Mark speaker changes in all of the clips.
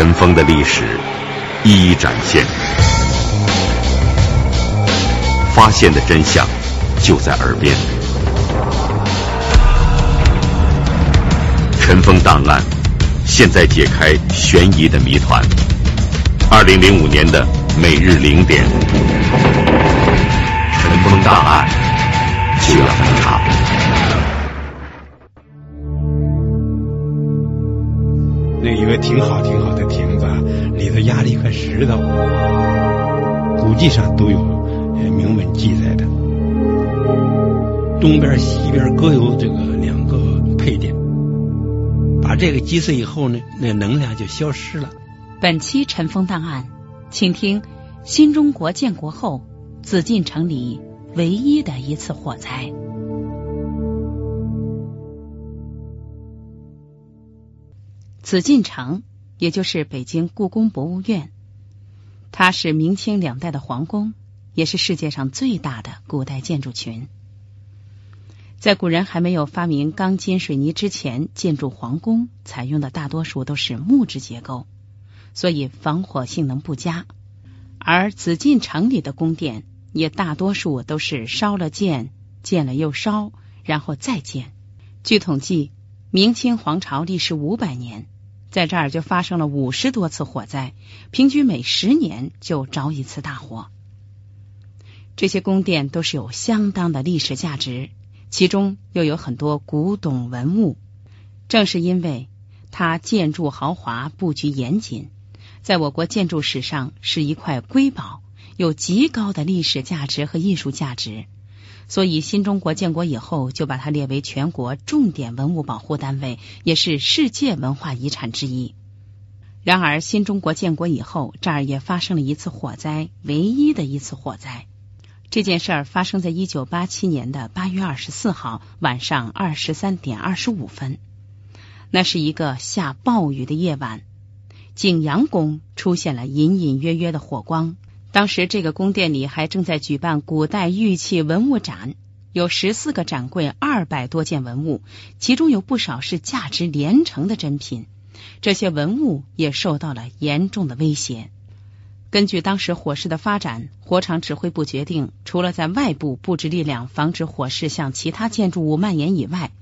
Speaker 1: 尘封的历史一一展现，发现的真相就在耳边。尘封档案，现在解开悬疑的谜团。二零零五年的每日零点，尘封档案就要登场。
Speaker 2: 那一个挺好挺好，里头压了一块石头，古迹上都有铭文记载的。东边西边各有这个两个配点，把这个击碎以后呢，那能量就消失了。
Speaker 3: 本期尘封档案，请听新中国建国后紫禁城里唯一的一次火灾。紫禁城，也就是北京故宫博物院，它是明清两代的皇宫，也是世界上最大的古代建筑群。在古人还没有发明钢筋水泥之前，建筑皇宫采用的大多数都是木质结构，所以防火性能不佳。而紫禁城里的宫殿也大多数都是烧了建，建了又烧，然后再建。据统计，明清皇朝历时五百年。在这儿就发生了五十多次火灾，平均每十年就着一次大火。这些宫殿都是有相当的历史价值，其中又有很多古董文物。正是因为它建筑豪华、布局严谨，在我国建筑史上是一块瑰宝，有极高的历史价值和艺术价值。所以，新中国建国以后，就把它列为全国重点文物保护单位，也是世界文化遗产之一。然而，新中国建国以后，这儿也发生了一次火灾，唯一的一次火灾。这件事儿发生在一九八七年的八月二十四号晚上二十三点二十五分。那是一个下暴雨的夜晚，景阳宫出现了隐隐约约的火光。当时这个宫殿里还正在举办古代玉器文物展，有十四个展柜，二百多件文物，其中有不少是价值连城的珍品。这些文物也受到了严重的威胁。根据当时火势的发展，火场指挥部决定，除了在外部布置力量防止火势向其他建筑物蔓延以外，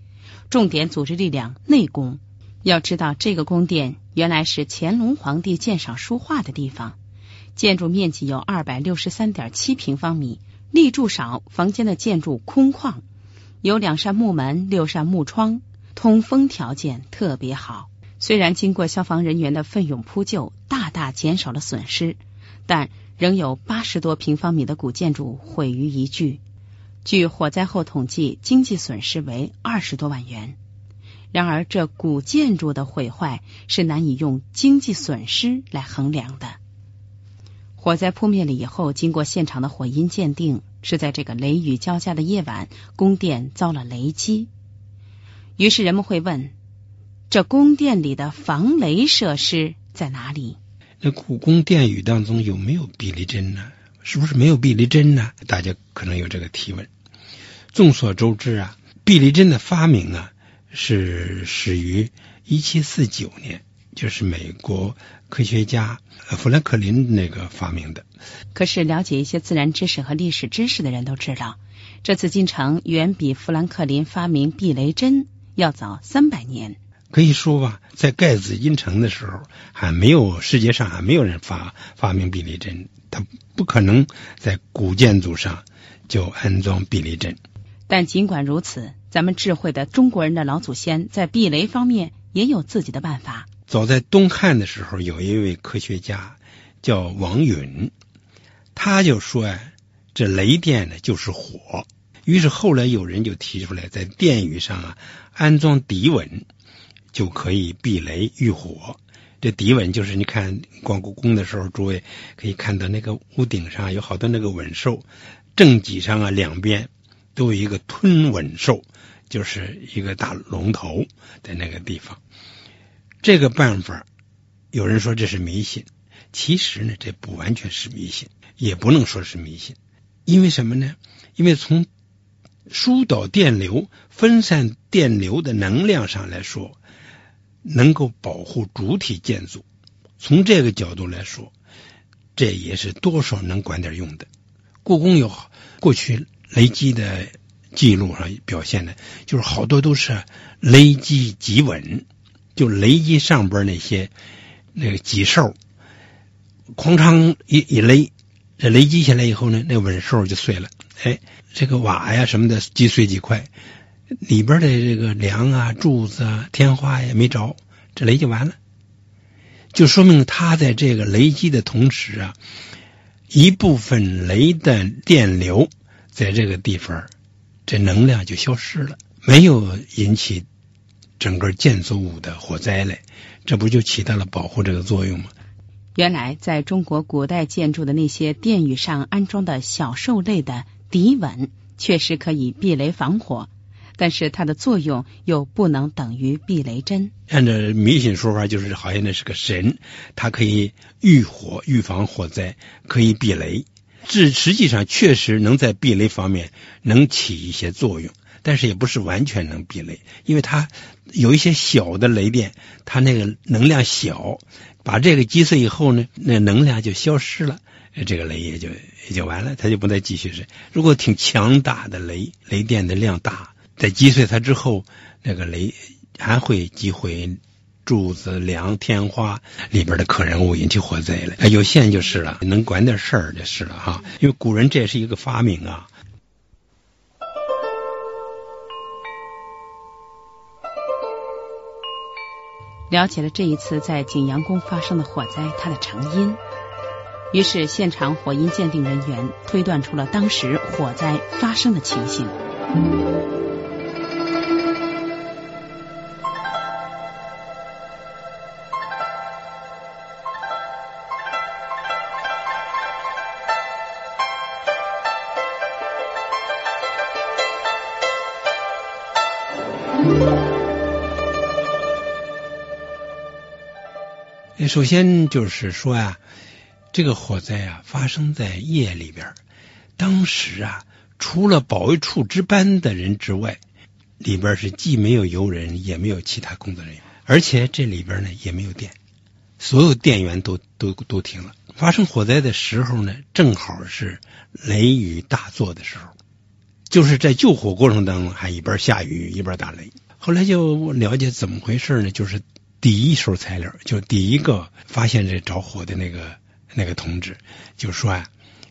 Speaker 3: 重点组织力量内攻。要知道，这个宫殿原来是乾隆皇帝鉴赏书画的地方。建筑面积有二百六十三点七平方米，立柱少，房间的建筑空旷，有两扇木门，六扇木窗，通风条件特别好。虽然经过消防人员的奋勇扑救，大大减少了损失，但仍有八十多平方米的古建筑毁于一炬。据火灾后统计，经济损失为二十多万元。然而，这古建筑的毁坏是难以用经济损失来衡量的。火灾扑灭了以后，经过现场的火因鉴定，是在这个雷雨交加的夜晚，宫殿遭了雷击。于是人们会问：这宫殿里的防雷设施在哪里？
Speaker 2: 那故宫殿宇当中有没有避雷针呢？是不是没有避雷针呢？大家可能有这个提问。众所周知啊，避雷针的发明啊，是始于一七四九年。就是美国科学家富兰克林那个发明的。
Speaker 3: 可是了解一些自然知识和历史知识的人都知道，这紫禁城远比富兰克林发明避雷针要早三百年。
Speaker 2: 可以说吧，在盖紫禁城的时候，还没有世界上还没有人发发明避雷针，他不可能在古建筑上就安装避雷针。
Speaker 3: 但尽管如此，咱们智慧的中国人的老祖先在避雷方面也有自己的办法。
Speaker 2: 早在东汉的时候，有一位科学家叫王允，他就说呀，这雷电呢就是火。于是后来有人就提出来，在殿宇上啊安装底稳，就可以避雷御火。这底稳就是你看逛故宫的时候，诸位可以看到那个屋顶上有好多那个稳兽，正脊上啊两边都有一个吞稳兽，就是一个大龙头在那个地方。这个办法，有人说这是迷信，其实呢，这不完全是迷信，也不能说是迷信，因为什么呢？因为从疏导电流、分散电流的能量上来说，能够保护主体建筑，从这个角度来说，这也是多少能管点用的。故宫有过去雷击的记录上表现的，就是好多都是雷击极稳，就雷击上边那些那个脊兽，哐当一一雷，这雷击下来以后呢，那稳兽就碎了。哎，这个瓦呀什么的击碎几块，里边的这个梁啊、柱子啊、天花也没着，这雷就完了。就说明它在这个雷击的同时啊，一部分雷的电流在这个地方，这能量就消失了，没有引起整个建筑物的火灾嘞，这不就起到了保护这个作用吗？
Speaker 3: 原来，在中国古代建筑的那些殿宇上安装的小兽类的底稳，确实可以避雷防火。但是它的作用又不能等于避雷针。
Speaker 2: 按照迷信说法，就是好像那是个神，它可以御火、预防火灾，可以避雷。这实际上确实能在避雷方面能起一些作用，但是也不是完全能避雷，因为它有一些小的雷电，它那个能量小，把这个击碎以后呢，那能量就消失了，这个雷也就也就完了，它就不再继续是。如果挺强大的雷，雷电的量大。在击碎它之后，那个雷还会击毁柱子、梁、天花里边的可燃物，引起火灾了。有限就是了，能管点事儿就是了哈。因为古人这也是一个发明啊。
Speaker 3: 了解了这一次在景阳宫发生的火灾它的成因，于是现场火因鉴定人员推断出了当时火灾发生的情形。
Speaker 2: 首先就是说呀，这个火灾啊发生在夜里边，当时啊除了保卫处值班的人之外，里边是既没有游人，也没有其他工作人员，而且这里边呢也没有电，所有电源都都都停了。发生火灾的时候呢，正好是雷雨大作的时候，就是在救火过程当中还一边下雨一边打雷。后来就了解怎么回事呢？就是第一手材料，就第一个发现这着火的那个那个同志就说啊，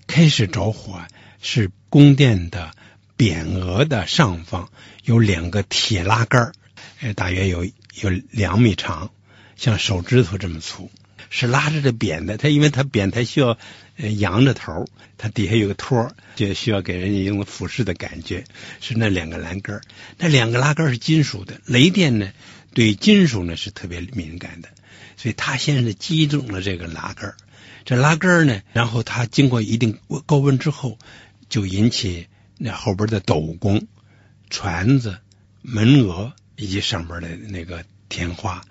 Speaker 2: 开始着火是宫殿的匾额的上方有两个铁拉杆呃，大约有有两米长，像手指头这么粗，是拉着这匾的。它因为它匾它需要扬着头，它底下有个托，就需要给人家一种俯视的感觉。是那两个栏杆那两个拉杆是金属的，雷电呢？对金属呢是特别敏感的，所以他先是击中了这个拉杆这拉杆呢，然后它经过一定高温之后，就引起那后边的斗拱、船子、门额以及上边的那个天花、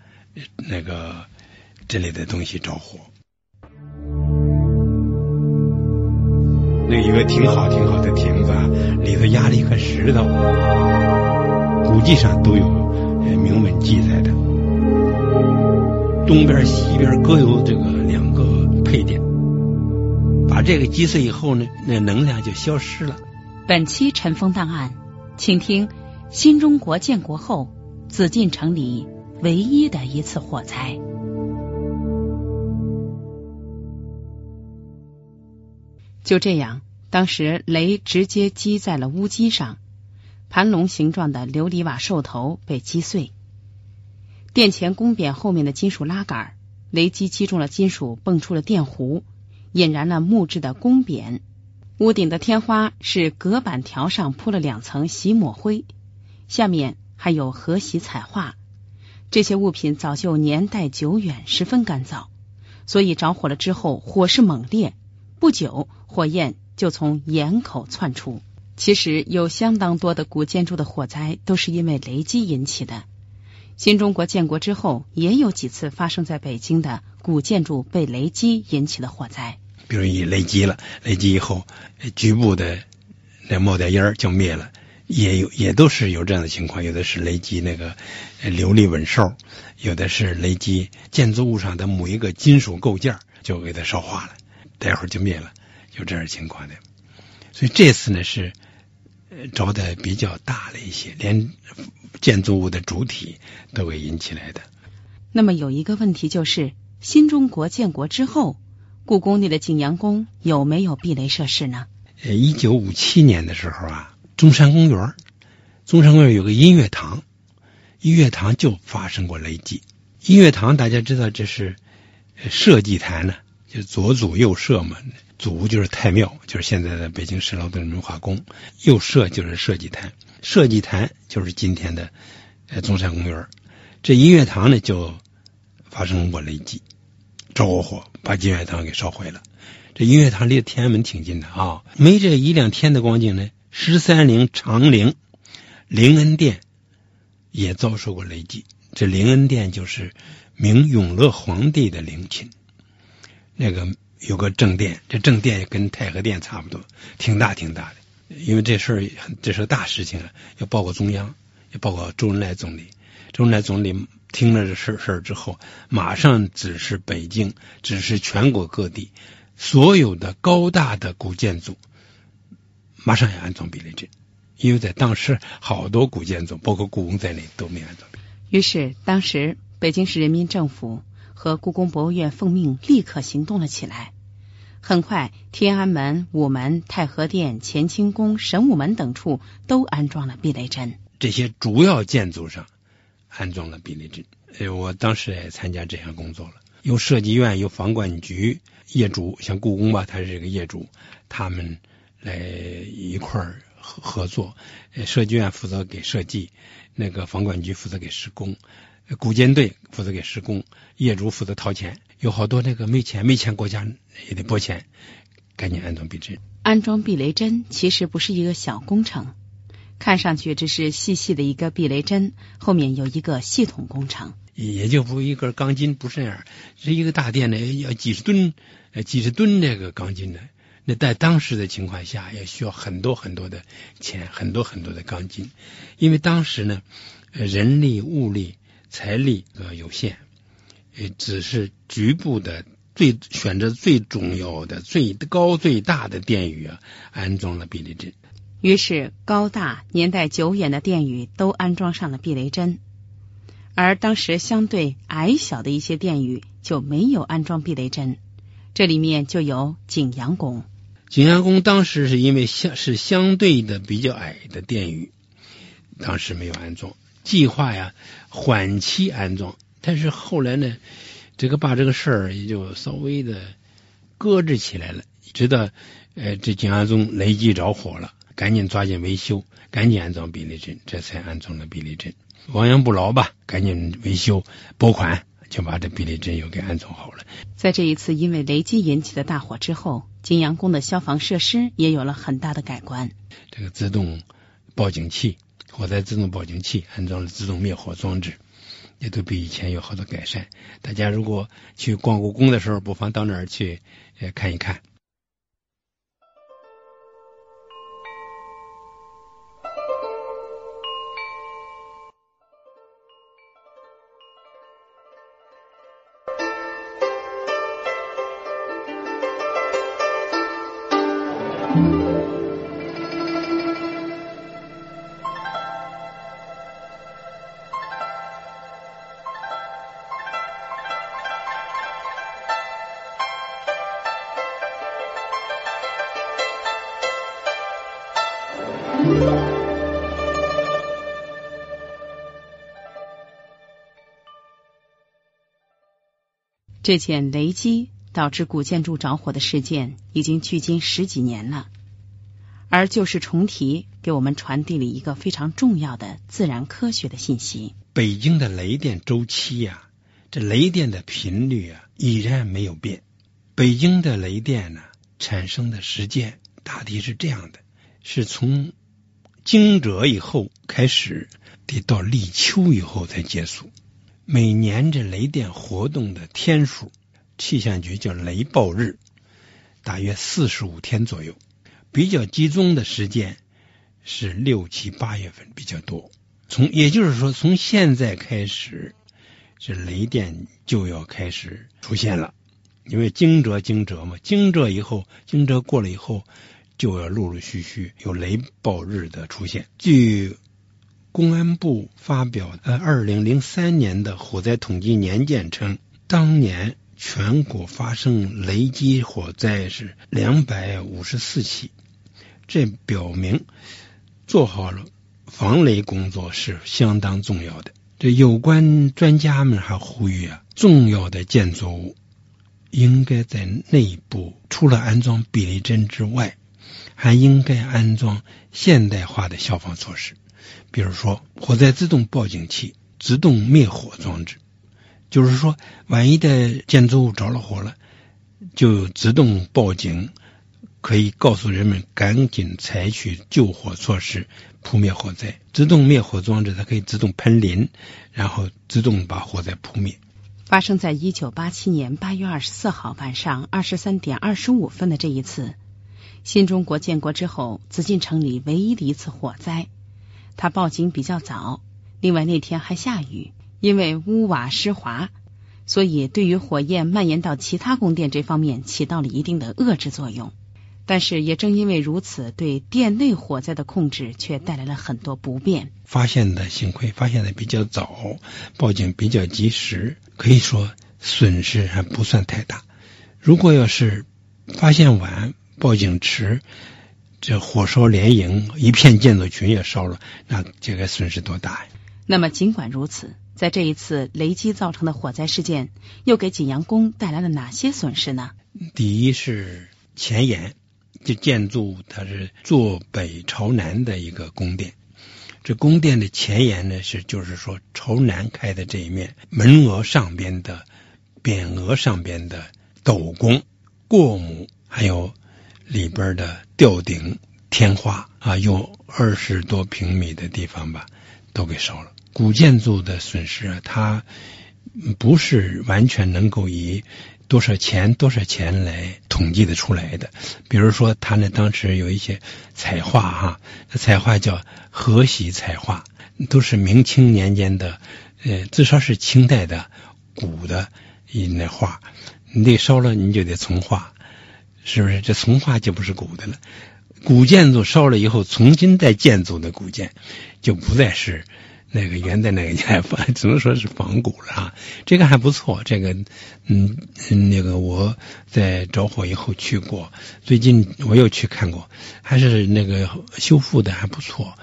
Speaker 2: 那个这类的东西着火。那一个挺好挺好的亭子啊，里头压了一块石头，古迹上都有。铭文记载的，东边西边各有这个两个配点，把这个击碎以后呢，那能量就消失了。
Speaker 3: 本期尘封档案，请听新中国建国后紫禁城里唯一的一次火灾。就这样，当时雷直接击在了屋基上。盘龙形状的琉璃瓦兽头被击碎，殿前宫匾后面的金属拉杆，雷击击中了金属，蹦出了电弧，引燃了木质的宫匾。屋顶的天花是隔板条上铺了两层洗抹灰，下面还有和玺彩画。这些物品早就年代久远，十分干燥，所以着火了之后，火势猛烈，不久火焰就从檐口窜出。其实有相当多的古建筑的火灾都是因为雷击引起的。新中国建国之后，也有几次发生在北京的古建筑被雷击引起的火灾。
Speaker 2: 比如一雷击了，雷击以后局部的那冒点烟就灭了，也有也都是有这样的情况，有的是雷击那个琉璃纹兽，有的是雷击建筑物上的某一个金属构件，就给它烧化了，待会儿就灭了，有这样情况的。所以这次呢是着的比较大了一些，连建筑物的主体都给引起来的。
Speaker 3: 那么有一个问题就是，新中国建国之后，故宫里的景阳宫有没有避雷设施呢？
Speaker 2: 呃，一九五七年的时候啊。中山公园，中山公园有个音乐堂，音乐堂就发生过雷击。音乐堂大家知道这是社稷坛呢，就左祖右社嘛，祖屋就是太庙，就是现在的北京市劳动人民文化宫，右社就是社稷坛，社稷坛就是今天的呃中山公园。这音乐堂呢就发生过雷击，着过火，把音乐堂给烧毁了。这音乐堂离天安门挺近的啊，没这一两天的光景呢。十三陵长陵灵恩殿也遭受过雷击。这灵恩殿就是明永乐皇帝的陵寝，那个有个正殿，这正殿跟太和殿差不多，挺大挺大的。因为这事儿这是个大事情啊，要报告中央，要报告周恩来总理。周恩来总理听了这事事儿之后，马上指示北京，指示全国各地所有的高大的古建筑。马上要安装避雷针，因为在当时好多古建筑，包括故宫在内都没安装。
Speaker 3: 于是，当时北京市人民政府和故宫博物院奉命立刻行动了起来。很快，天安门、午门、太和殿、乾清宫、神武门等处都安装了避雷针。
Speaker 2: 这些主要建筑上安装了避雷针。哎，我当时也参加这项工作了。有设计院，有房管局，业主像故宫吧，它是这个业主，他们。来一块儿合合作，设计院负责给设计，那个房管局负责给施工，古建队负责给施工，业主负责掏钱。有好多那个没钱，没钱国家也得拨钱，赶紧安装避震。
Speaker 3: 安装避雷针其实不是一个小工程，看上去只是细细的一个避雷针，后面有一个系统工程。
Speaker 2: 也就不一根钢筋不是那样，是一个大殿呢，要几十吨，几十吨这个钢筋呢。那在当时的情况下，也需要很多很多的钱，很多很多的钢筋，因为当时呢，人力、物力、财力呃有限，呃，只是局部的最选择最重要的、最高最大的殿宇啊，安装了避雷针。
Speaker 3: 于是，高大、年代久远的殿宇都安装上了避雷针，而当时相对矮小的一些殿宇就没有安装避雷针。这里面就有景阳宫。
Speaker 2: 景阳宫当时是因为相是相对的比较矮的殿宇，当时没有安装，计划呀缓期安装，但是后来呢，这个把这个事儿也就稍微的搁置起来了，直到呃这景安宗雷击着火了，赶紧抓紧维修，赶紧安装避雷针，这才安装了避雷针。亡羊补牢吧，赶紧维修拨款。就把这避雷针又给安装好了。
Speaker 3: 在这一次因为雷击引起的大火之后，景阳宫的消防设施也有了很大的改观。
Speaker 2: 这个自动报警器、火灾自动报警器，安装了自动灭火装置，也都比以前有好多改善。大家如果去逛故宫的时候，不妨到那儿去看一看。
Speaker 3: 这件雷击导致古建筑着火的事件已经距今十几年了，而旧事重提给我们传递了一个非常重要的自然科学的信息：
Speaker 2: 北京的雷电周期呀，这雷电的频率啊依然没有变。北京的雷电呢产生的时间大体是这样的：是从惊蛰以后开始，得到立秋以后才结束。每年这雷电活动的天数，气象局叫雷暴日，大约四十五天左右。比较集中的时间是六七八月份比较多。从也就是说，从现在开始，这雷电就要开始出现了。因为惊蛰惊蛰嘛，惊蛰以后，惊蛰过了以后，就要陆陆续续有雷暴日的出现。据公安部发表呃二零零三年的火灾统计年鉴称，当年全国发生雷击火灾是两百五十四起，这表明做好了防雷工作是相当重要的。这有关专家们还呼吁啊，重要的建筑物。应该在内部除了安装避雷针之外，还应该安装现代化的消防措施，比如说火灾自动报警器、自动灭火装置。就是说，万一的建筑物着了火了，就自动报警，可以告诉人们赶紧采取救火措施，扑灭火灾。自动灭火装置它可以自动喷淋，然后自动把火灾扑灭。
Speaker 3: 发生在一九八七年八月二十四号晚上二十三点二十五分的这一次，新中国建国之后紫禁城里唯一的一次火灾。他报警比较早，另外那天还下雨，因为屋瓦湿滑，所以对于火焰蔓延到其他宫殿这方面起到了一定的遏制作用。但是也正因为如此，对殿内火灾的控制却带来了很多不便。
Speaker 2: 发现的幸亏发现的比较早，报警比较及时，可以说损失还不算太大。如果要是发现晚，报警迟，这火烧连营，一片建筑群也烧了，那这个损失多大呀？
Speaker 3: 那么尽管如此，在这一次雷击造成的火灾事件，又给景阳宫带来了哪些损失呢？
Speaker 2: 第一是前沿。这建筑它是坐北朝南的一个宫殿，这宫殿的前沿呢是就是说朝南开的这一面，门额上边的匾额上边的斗拱、过母，还有里边的吊顶、天花啊，有二十多平米的地方吧，都给烧了。古建筑的损失啊，它不是完全能够以。多少钱？多少钱来统计的出来的？比如说，他那当时有一些彩画哈，彩画叫河西彩画，都是明清年间的，呃，至少是清代的古的一那画，你得烧了，你就得重画，是不是？这从化就不是古的了。古建筑烧了以后，重新再建筑的古建，就不再是。那个元代那个年代，只能说是仿古了啊。这个还不错，这个嗯，那个我在着火以后去过，最近我又去看过，还是那个修复的还不错，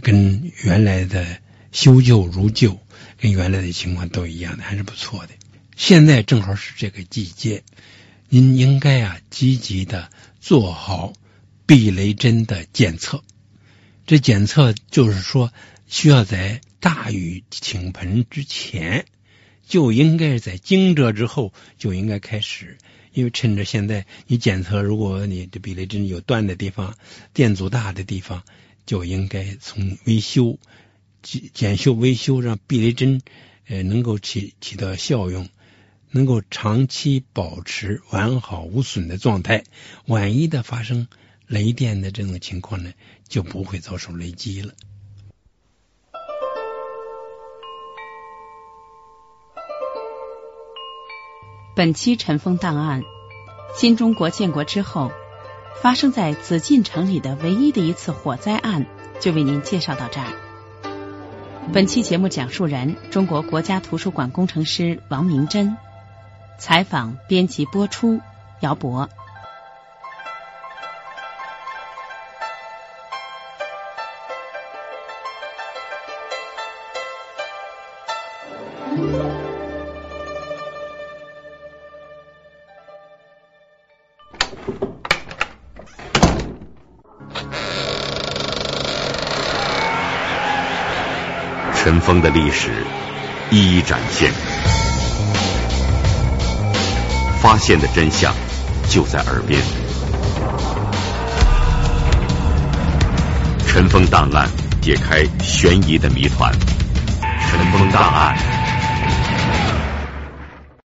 Speaker 2: 跟原来的修旧如旧，跟原来的情况都一样的，还是不错的。现在正好是这个季节，您应该啊积极的做好避雷针的检测。这检测就是说。需要在大雨倾盆之前，就应该在惊蛰之后就应该开始，因为趁着现在你检测，如果你的避雷针有断的地方、电阻大的地方，就应该从维修、检检修、维修，让避雷针呃能够起起到效用，能够长期保持完好无损的状态。万一的发生雷电的这种情况呢，就不会遭受雷击了。
Speaker 3: 本期尘封档案，新中国建国之后发生在紫禁城里的唯一的一次火灾案，就为您介绍到这儿。本期节目讲述人：中国国家图书馆工程师王明珍，采访、编辑、播出：姚博。
Speaker 1: 尘封的历史一一展现，发现的真相就在耳边。尘封档案，解开悬疑的谜团。尘封档案。